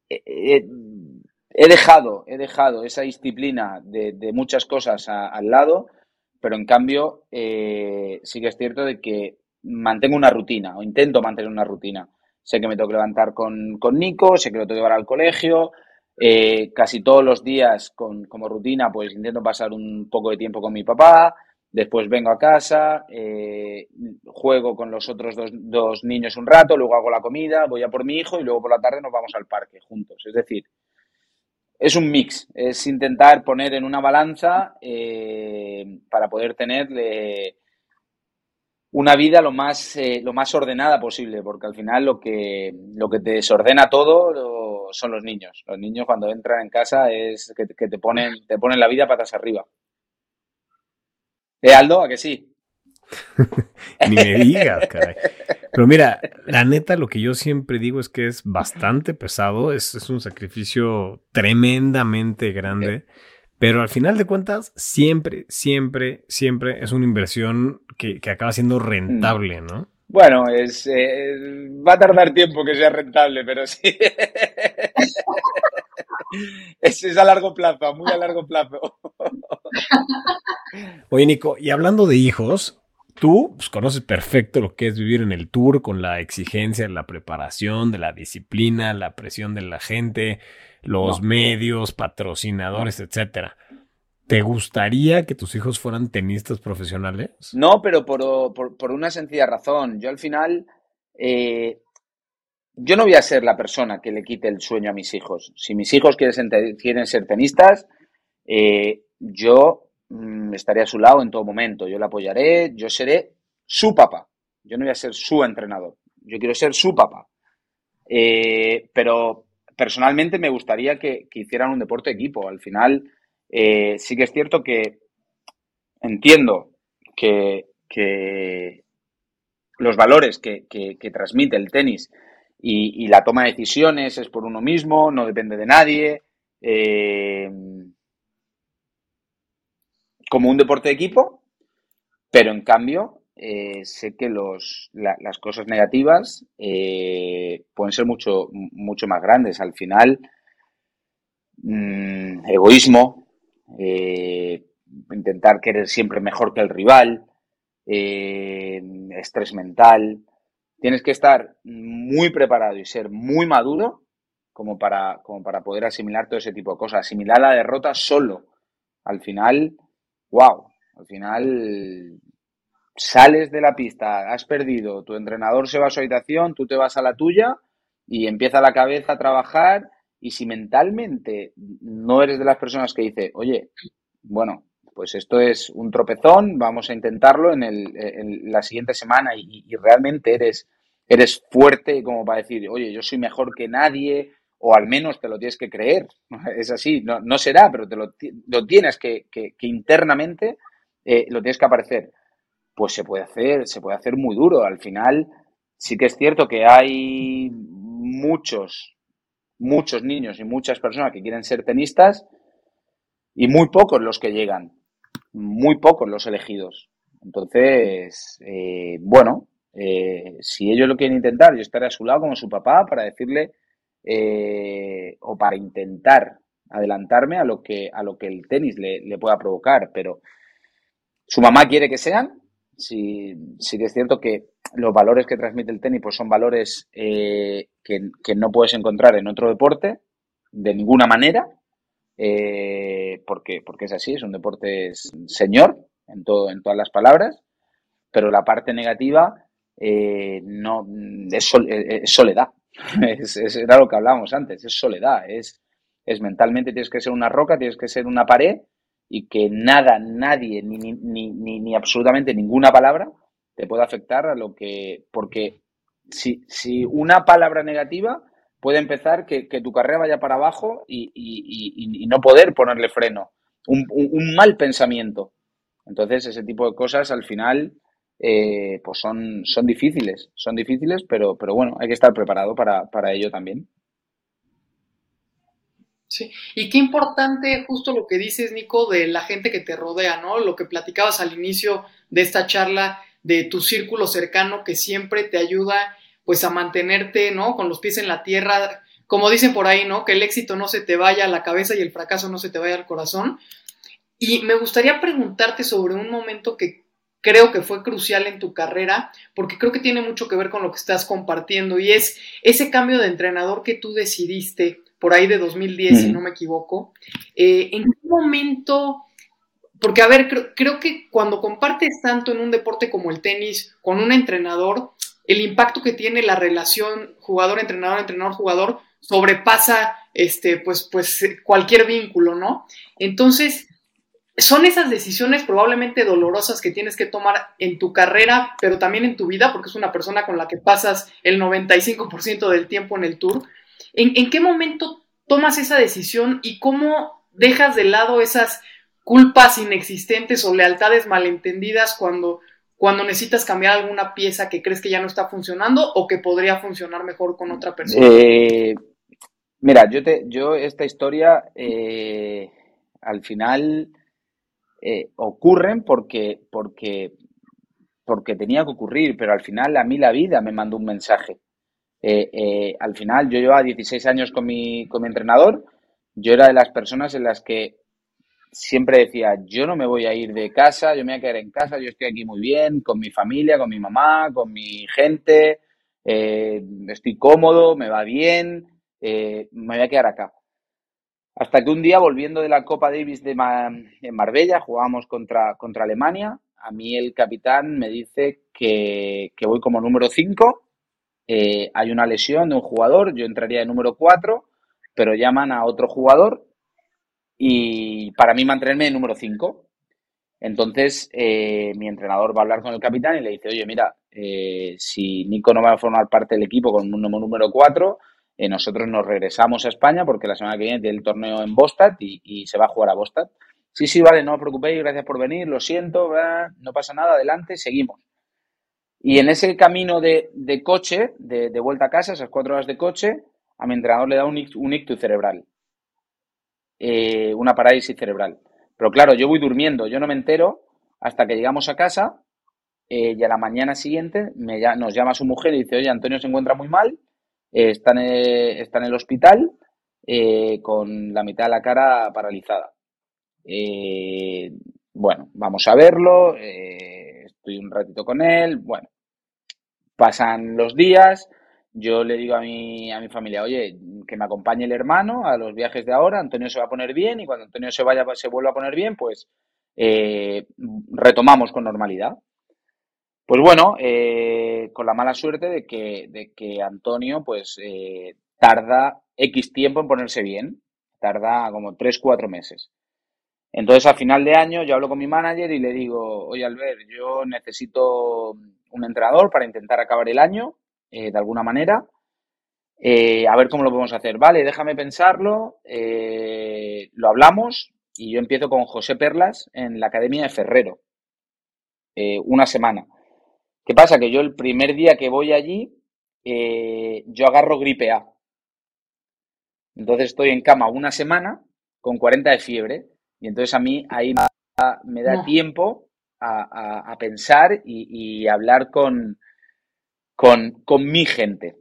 he, dejado, he dejado esa disciplina de, muchas cosas al lado, pero en cambio eh, sí que es cierto de que mantengo una rutina o intento mantener una rutina. Sé que me tengo que levantar con, con Nico, sé que lo tengo que llevar al colegio, eh, casi todos los días con, como rutina pues intento pasar un poco de tiempo con mi papá, después vengo a casa, eh, juego con los otros dos, dos, niños un rato, luego hago la comida, voy a por mi hijo y luego por la tarde nos vamos al parque juntos. Es decir, es un mix, es intentar poner en una balanza eh, para poder tener una vida lo más, eh, lo más ordenada posible, porque al final lo que, lo que te desordena todo son los niños. Los niños cuando entran en casa es que, que te, ponen, te ponen la vida patas arriba. ¿Eh, Aldo? ¿A que sí? Ni me digas, caray. Pero mira, la neta, lo que yo siempre digo es que es bastante pesado, es, un sacrificio tremendamente grande, pero al final de cuentas, siempre, siempre, siempre es una inversión que, acaba siendo rentable, ¿no? Bueno, es, eh, va a tardar tiempo que sea rentable, pero sí. es, es, a largo plazo, muy a largo plazo. Oye, Nico, y hablando de hijos, tú pues, conoces perfecto lo que es vivir en el tour con la exigencia, la preparación, de la disciplina, la presión de la gente, los medios, patrocinadores, etcétera. ¿Te gustaría que tus hijos fueran tenistas profesionales? No, pero por, una sencilla razón. Yo al final, eh, yo no voy a ser la persona que le quite el sueño a mis hijos. Si mis hijos quieren, quieren ser tenistas, eh, yo estaré a su lado en todo momento. Yo le apoyaré, yo seré su papá. Yo no voy a ser su entrenador. Yo quiero ser su papá. Eh, pero personalmente me gustaría que, hicieran un deporte de equipo. Al final, eh, sí que es cierto que entiendo que, los valores que, transmite el tenis y, la toma de decisiones es por uno mismo, no depende de nadie. Eh, como un deporte de equipo, pero en cambio eh, sé que los, las cosas negativas eh, pueden ser mucho, mucho más grandes. Al final, mm, egoísmo, eh, intentar querer siempre mejor que el rival, estrés mental. Tienes que estar muy preparado y ser muy maduro como para, como para poder asimilar todo ese tipo de cosas. Asimilar la derrota solo. Al final, wow, al final sales de la pista, has perdido, tu entrenador se va a su habitación, tú te vas a la tuya y empieza la cabeza a trabajar y si mentalmente no eres de las personas que dice, oye, bueno, pues esto es un tropezón, vamos a intentarlo en, el, la siguiente semana y, y, realmente eres, eres fuerte como para decir, oye, yo soy mejor que nadie, o al menos te lo tienes que creer. Es así, no, no será, pero te lo, lo tienes que, que, internamente eh, lo tienes que aparecer. Pues se puede hacer, se puede hacer muy duro. Al final, sí que es cierto que hay muchos, muchos niños y muchas personas que quieren ser tenistas y muy pocos los que llegan, muy pocos los elegidos. Entonces, eh, bueno, eh, si ellos lo quieren intentar, yo estaré a su lado como su papá para decirle eh, o para intentar adelantarme a lo que, a lo que el tenis le, pueda provocar, pero su mamá quiere que sean. Sí, que es cierto que los valores que transmite el tenis pues son valores eh, que, no puedes encontrar en otro deporte de ninguna manera, eh, porque, porque es así, es un deporte señor en, todo, en todas las palabras, pero la parte negativa no, es soledad. Es, era lo que hablábamos antes, es soledad, es, es mentalmente tienes que ser una roca, tienes que ser una pared y que nada, nadie, ni, ni, ni, ni absolutamente ninguna palabra te puede afectar a lo que, porque si, si una palabra negativa puede empezar que, tu carrera vaya para abajo y, y, no poder ponerle freno, un, un, mal pensamiento. Entonces, ese tipo de cosas al final eh, pues son, son difíciles, son difíciles, pero, pero bueno, hay que estar preparado para, para ello también. Sí, y qué importante justo lo que dices, Nico, de la gente que te rodea, ¿no? Lo que platicabas al inicio de esta charla, de tu círculo cercano que siempre te ayuda pues a mantenerte, ¿no? Con los pies en la tierra, como dicen por ahí, ¿no? Que el éxito no se te vaya a la cabeza y el fracaso no se te vaya al corazón. Y me gustaría preguntarte sobre un momento que creo que fue crucial en tu carrera, porque creo que tiene mucho que ver con lo que estás compartiendo, y es ese cambio de entrenador que tú decidiste por ahí de 2010, si no me equivoco. Eh, ¿En qué momento porque, a ver, creo, que cuando compartes tanto en un deporte como el tenis con un entrenador, el impacto que tiene la relación jugador-entrenador, entrenador-jugador, sobrepasa este, pues, pues, cualquier vínculo, ¿no? Entonces, son esas decisiones probablemente dolorosas que tienes que tomar en tu carrera, pero también en tu vida, porque es una persona con la que pasas el 95% del tiempo en el tour. ¿En qué momento tomas esa decisión y cómo dejas de lado esas culpas inexistentes o lealtades malentendidas cuando, cuando necesitas cambiar alguna pieza que crees que ya no está funcionando o que podría funcionar mejor con otra persona? Eh, mira, yo, te, yo esta historia eh, al final eh, ocurren porque, porque, porque tenía que ocurrir, pero al final a mí la vida me mandó un mensaje. al final yo llevaba 16 años con mi, con mi entrenador, yo era de las personas en las que siempre decía, yo no me voy a ir de casa, yo me voy a quedar en casa, yo estoy aquí muy bien, con mi familia, con mi mamá, con mi gente, eh, estoy cómodo, me va bien, eh, me voy a quedar acá. Hasta que un día, volviendo de la Copa Davis de en Marbella, jugábamos contra, contra Alemania, a mí el capitán me dice que, voy como número 5, eh, hay una lesión de un jugador, yo entraría de número 4, pero llaman a otro jugador y para mí mantenerme en número 5. Entonces, eh, mi entrenador va a hablar con el capitán y le dice, oye, mira, eh, si Nico no va a formar parte del equipo con un número 4, eh, nosotros nos regresamos a España porque la semana que viene tiene el torneo en Bostad y, se va a jugar a Bostad. Sí, sí, vale, no os preocupéis, gracias por venir, lo siento, no pasa nada, adelante, seguimos. Y en ese camino de, coche, de, vuelta a casa, esas cuatro horas de coche, a mi entrenador le da un, un ictus cerebral. Eh, una parálisis cerebral. Pero claro, yo voy durmiendo, yo no me entero hasta que llegamos a casa eh, y a la mañana siguiente me, nos llama su mujer y dice, oye, Antonio se encuentra muy mal, eh, está, en está, en el, hospital con la mitad de la cara paralizada. bueno, vamos a verlo, estoy un ratito con él, bueno, pasan los días, yo le digo a mi, a mi familia, oye, que me acompañe el hermano a los viajes de ahora, Antonio se va a poner bien y cuando Antonio se vaya, se vuelva a poner bien, pues eh, retomamos con normalidad. Pues bueno, eh, con la mala suerte de que, de que Antonio pues eh, tarda X tiempo en ponerse bien, tarda como 3, 4 meses. Entonces, a final de año, yo hablo con mi manager y le digo, oye, Albert, yo necesito un entrenador para intentar acabar el año eh, de alguna manera. Eh, a ver cómo lo podemos hacer. Vale, déjame pensarlo, eh, lo hablamos y yo empiezo con José Perlas en la Academia de Ferrero. una semana. ¿Qué pasa? Que yo el primer día que voy allí, yo agarro gripe A. Entonces estoy en cama una semana con 40 de fiebre y entonces a mí ahí me da tiempo a, pensar y hablar con, con, con mi gente,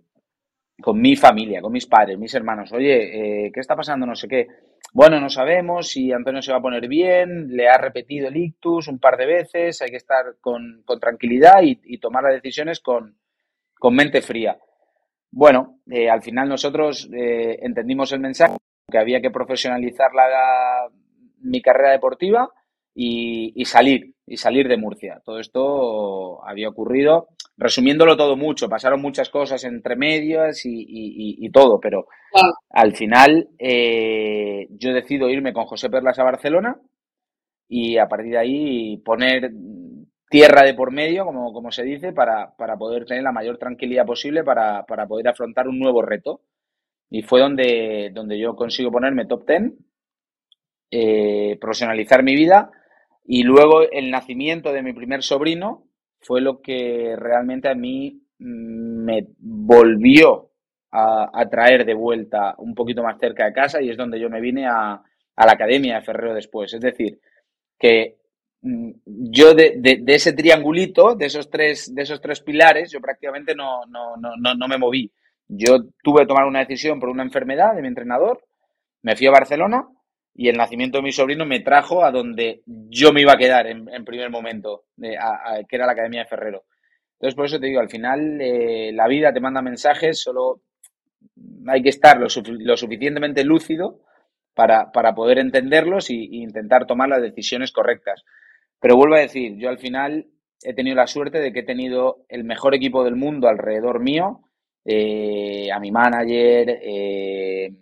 con mi familia, con mis padres, mis hermanos. Oye, eh, ¿qué está pasando? No sé qué. Bueno, no sabemos si Antonio se va a poner bien, le ha repetido el ictus un par de veces, hay que estar con, tranquilidad y, tomar las decisiones con, con mente fría. Bueno, eh, al final nosotros eh, entendimos el mensaje que había que profesionalizar la, mi carrera deportiva y, y, salir, y salir de Murcia. Todo esto había ocurrido resumiéndolo todo mucho, pasaron muchas cosas entre medias y, todo, pero al final eh, yo decido irme con José Perlas a Barcelona y a partir de ahí poner tierra de por medio, como, como se dice, para, para, poder tener la mayor tranquilidad posible para, para, poder afrontar un nuevo reto. Y fue donde, donde yo consigo ponerme top ten, eh, profesionalizar mi vida y luego el nacimiento de mi primer sobrino, fue lo que realmente a mí mm, me volvió a, traer de vuelta un poquito más cerca de casa y es donde yo me vine a, la Academia de Ferrero después. Es decir, que mm, yo de, de, ese triangulito, de esos tres, de esos tres pilares, yo prácticamente no, no, no, no, me moví. Yo tuve que tomar una decisión por una enfermedad de mi entrenador, me fui a Barcelona y el nacimiento de mi sobrino me trajo a donde yo me iba a quedar en, primer momento, que era la Academia de Ferrero. Entonces, por eso te digo, al final eh, la vida te manda mensajes, solo hay que estar lo, suficientemente lúcido para, poder entenderlos e intentar tomar las decisiones correctas. Pero vuelvo a decir, yo al final he tenido la suerte de que he tenido el mejor equipo del mundo alrededor mío, eh, a mi manager, eh,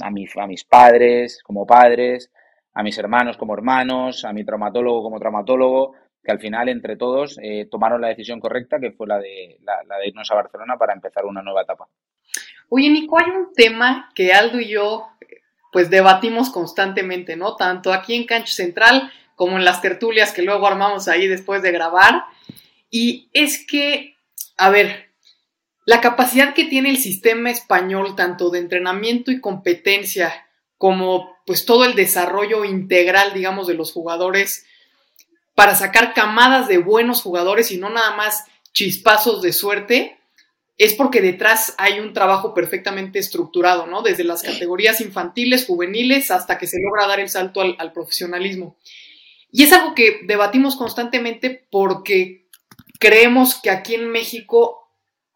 a, a mis padres como padres, a mis hermanos como hermanos, a mi traumatólogo como traumatólogo, que al final entre todos eh, tomaron la decisión correcta, que fue la de, la, de irnos a Barcelona para empezar una nueva etapa. Oye, Nico, hay un tema que Aldo y yo pues debatimos constantemente, ¿no? Tanto aquí en Cancho Central como en las tertulias que luego armamos ahí después de grabar. Y es que, a ver, la capacidad que tiene el sistema español, tanto de entrenamiento y competencia, como pues todo el desarrollo integral, digamos, de los jugadores, para sacar camadas de buenos jugadores y no nada más chispazos de suerte, es porque detrás hay un trabajo perfectamente estructurado, ¿no? Desde las categorías infantiles, juveniles, hasta que se logra dar el salto al, al profesionalismo. Y es algo que debatimos constantemente porque creemos que aquí en México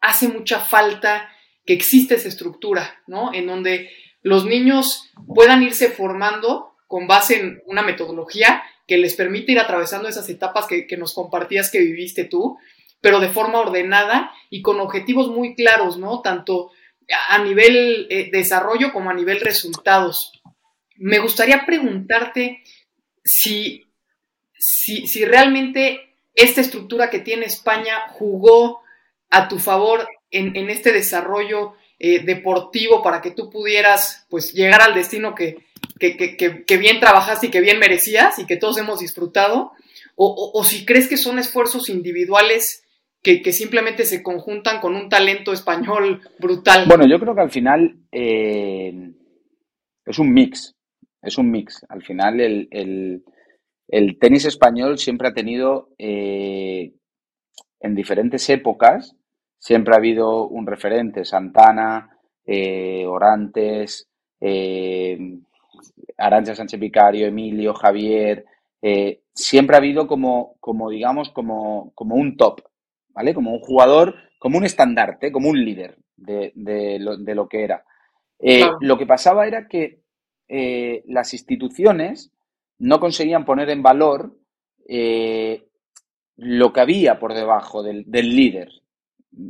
hace mucha falta que exista esa estructura, ¿no? En donde los niños puedan irse formando con base en una metodología que les permite ir atravesando esas etapas que, nos compartías que viviste tú, pero de forma ordenada y con objetivos muy claros, ¿no? Tanto a nivel eh, desarrollo como a nivel resultados. Me gustaría preguntarte si, si, realmente esta estructura que tiene España jugó a tu favor en, este desarrollo eh, deportivo para que tú pudieras pues llegar al destino que, que, bien trabajaste y que bien merecías y que todos hemos disfrutado, o, si crees que son esfuerzos individuales que, simplemente se conjuntan con un talento español brutal. Bueno, yo creo que al final eh, es un mix, es un mix. Al final el, tenis español siempre ha tenido, eh, en diferentes épocas, siempre ha habido un referente, Santana, eh, Orantes, Arancha Sánchez Vicario, Emilio, Javier, eh, siempre ha habido como, como digamos, como, como, un top, ¿vale? Como un jugador, como un estandarte, como un líder de, lo, que era. Eh, lo que pasaba era que eh, las instituciones no conseguían poner en valor lo que había por debajo del, líder.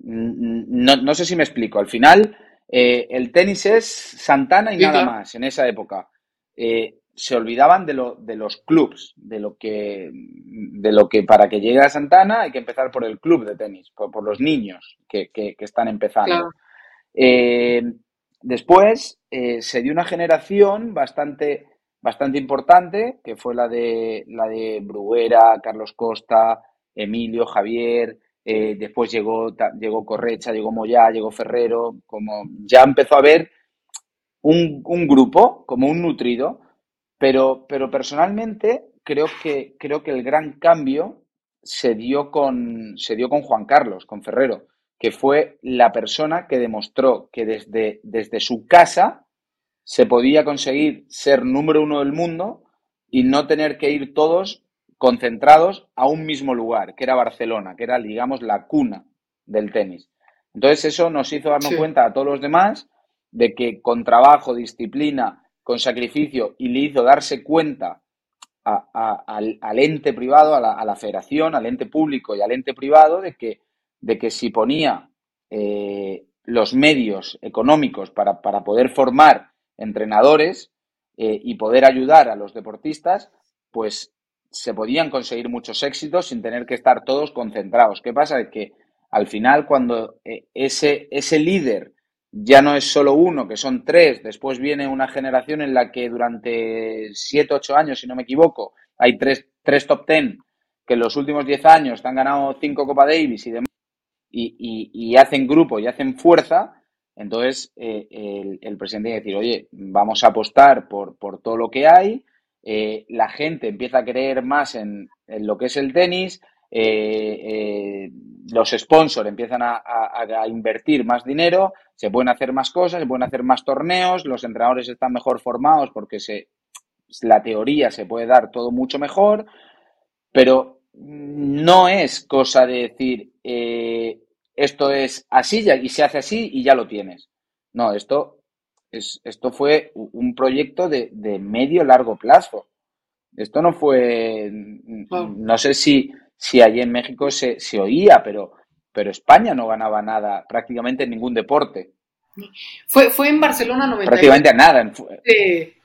No, no, sé si me explico. Al final, el tenis es Santana y nada más en esa época. Eh, se olvidaban de, lo, de los clubs, de lo, que, de lo que para que llegue a Santana hay que empezar por el club de tenis, por, los niños que, están empezando. Eh, después eh, se dio una generación bastante, bastante importante, que fue la de, la de Bruguera, Carlos Costa, Emilio, Javier, después llegó, llegó Correcha, llegó Moyá, llegó Ferrero, como ya empezó a haber un, un grupo, como un nutrido, pero, pero personalmente creo que, creo que el gran cambio se dio, con, se dio con Juan Carlos, con Ferrero, que fue la persona que demostró que desde, desde su casa se podía conseguir ser número uno del mundo y no tener que ir todos concentrados a un mismo lugar, que era Barcelona, que era, digamos, la cuna del tenis. Entonces eso nos hizo darnos cuenta a todos los demás de que con trabajo, disciplina, con sacrificio y le hizo darse cuenta al, ente privado, a la, federación, al ente público y al ente privado de que, de que si ponía eh, los medios económicos para, poder formar entrenadores eh, y poder ayudar a los deportistas, pues se podían conseguir muchos éxitos sin tener que estar todos concentrados. ¿Qué pasa? Que al final cuando eh, ese, ese líder ya no es solo uno, que son tres. Después viene una generación en la que durante siete, ocho años, si no me equivoco, hay tres, tres top ten que en los últimos diez años han ganado cinco Copa Davis y demás, y, hacen grupo y hacen fuerza. Entonces, eh, el, presidente tiene que decir, oye, vamos a apostar por, por todo lo que hay, eh, la gente empieza a creer más en, lo que es el tenis, eh, eh, los sponsors empiezan a, invertir más dinero, se pueden hacer más cosas, se pueden hacer más torneos, los entrenadores están mejor formados porque se, la teoría se puede dar todo mucho mejor, pero no es cosa de decir esto es así y se hace así y ya lo tienes. No, esto es, esto fue un proyecto de, de medio largo plazo. Esto no fue, no sé si, si allí en México se, se oía, pero, pero España no ganaba nada, prácticamente en ningún deporte. Fue, fue en Barcelona 98. Prácticamente nada. En,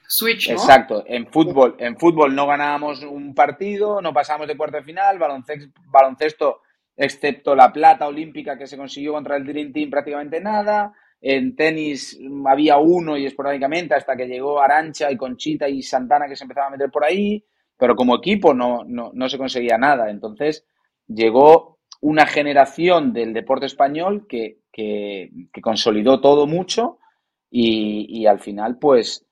Switch, Exacto. En fútbol, en fútbol no ganábamos un partido, no pasamos de cuarto de final, baloncesto, baloncesto, excepto la plata olímpica que se consiguió contra el Dream Team, prácticamente nada. En tenis había uno y esporádicamente hasta que llegó Arancha y Conchita y Santana que se empezaban a meter por ahí, pero como equipo no, no, se conseguía nada. Entonces llegó una generación del deporte español que, que, consolidó todo mucho y, al final pues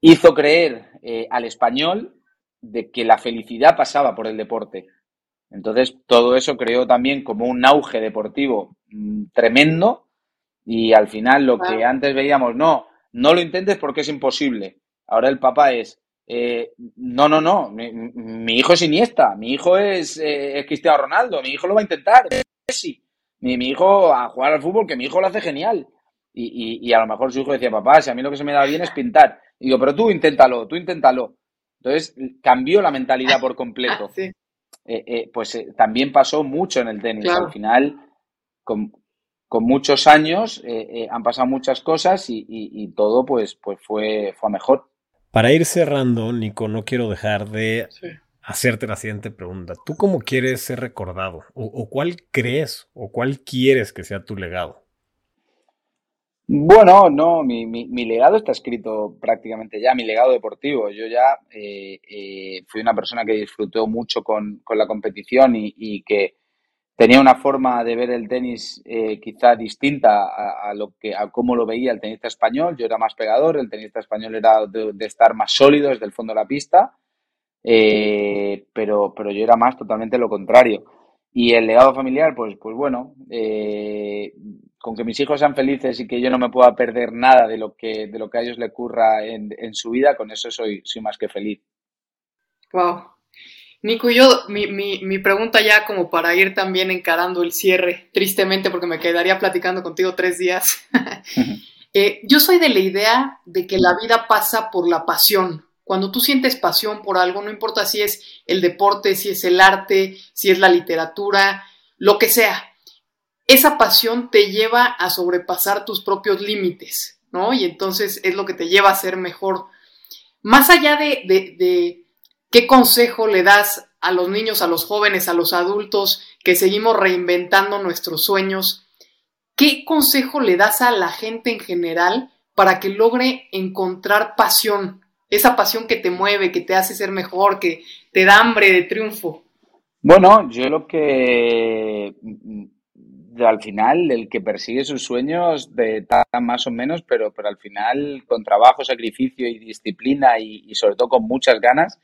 hizo creer eh, al español de que la felicidad pasaba por el deporte. Entonces todo eso creó también como un auge deportivo mm, tremendo y al final lo que antes veíamos, no, no lo intentes porque es imposible. Ahora el papá es, eh, no, no, no, mi, hijo es Iniesta, mi hijo es, eh, Cristiano Ronaldo, mi hijo lo va a intentar, Messi. Mi, mi hijo a jugar al fútbol, que mi hijo lo hace genial. Y, y, a lo mejor su hijo decía, papá, si a mí lo que se me da bien es pintar. Y digo, pero tú inténtalo, tú inténtalo. Entonces cambió la mentalidad por completo. Eh, pues también pasó mucho en el tenis. Al final, con, con muchos años eh, eh, han pasado muchas cosas y, todo pues, pues fue, fue mejor. Para ir cerrando, Nico, no quiero dejar de hacerte la siguiente pregunta. ¿Tú cómo quieres ser recordado? ¿O, cuál crees o cuál quieres que sea tu legado? Bueno, no, mi, mi, legado está escrito prácticamente ya, mi legado deportivo. Yo ya eh, fui una persona que disfrutó mucho con, la competición y que tenía una forma de ver el tenis eh, quizá distinta a, lo que a cómo lo veía el tenista español. Yo era más pegador, el tenista español era de, estar más sólido desde el fondo de la pista, eh, pero, pero yo era más totalmente lo contrario. Y el legado familiar, pues, pues bueno, eh, con que mis hijos sean felices y que yo no me pueda perder nada de lo que, de lo que a ellos le ocurra en, en su vida, con eso soy, soy más que feliz. Wow, Nico, yo, mi, mi, mi, pregunta ya como para ir también encarando el cierre, tristemente porque me quedaría platicando contigo tres días. Eh, yo soy de la idea de que la vida pasa por la pasión. Cuando tú sientes pasión por algo, no importa si es el deporte, si es el arte, si es la literatura, lo que sea, esa pasión te lleva a sobrepasar tus propios límites, ¿no? Y entonces es lo que te lleva a ser mejor. Más allá de, de ¿Qué consejo le das a los niños, a los jóvenes, a los adultos que seguimos reinventando nuestros sueños? ¿Qué consejo le das a la gente en general para que logre encontrar pasión? Esa pasión que te mueve, que te hace ser mejor, que te da hambre de triunfo. Bueno, yo lo que al final el que persigue sus sueños de más o menos, pero, pero al final con trabajo, sacrificio y disciplina y sobre todo con muchas ganas,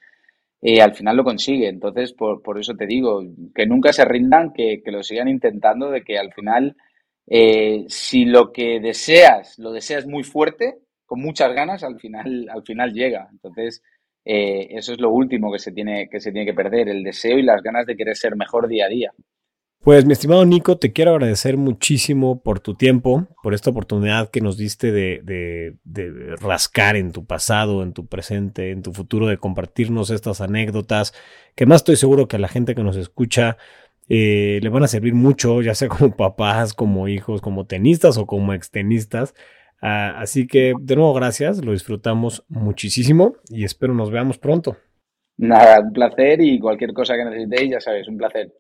eh, al final lo consigue. Entonces, por, por, eso te digo, que nunca se rindan, que, lo sigan intentando, de que al final, eh, si lo que deseas, lo deseas muy fuerte, con muchas ganas, al final, al final llega. Entonces, eh, eso es lo último que se, tiene, que se tiene que perder, el deseo y las ganas de querer ser mejor día a día. Pues mi estimado Nico, te quiero agradecer muchísimo por tu tiempo, por esta oportunidad que nos diste de, rascar en tu pasado, en tu presente, en tu futuro, de compartirnos estas anécdotas, que más estoy seguro que a la gente que nos escucha eh, le van a servir mucho, ya sea como papás, como hijos, como tenistas o como extenistas. Ah, así que de nuevo gracias, lo disfrutamos muchísimo y espero nos veamos pronto. Nada, un placer y cualquier cosa que necesitéis, ya sabes, un placer.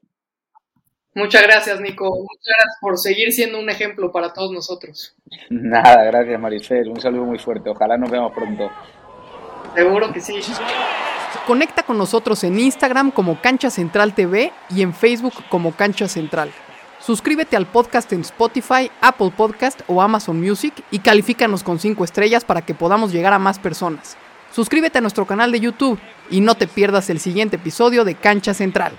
Muchas gracias, Nico. Muchas gracias por seguir siendo un ejemplo para todos nosotros. Nada, gracias, Maricel. Un saludo muy fuerte. Ojalá nos veamos pronto. Seguro que sí. Conecta con nosotros en Instagram como Cancha Central TV y en Facebook como Cancha Central. Suscríbete al podcast en Spotify, Apple Podcast o Amazon Music y califícanos con 5 estrellas para que podamos llegar a más personas. Suscríbete a nuestro canal de YouTube y no te pierdas el siguiente episodio de Cancha Central.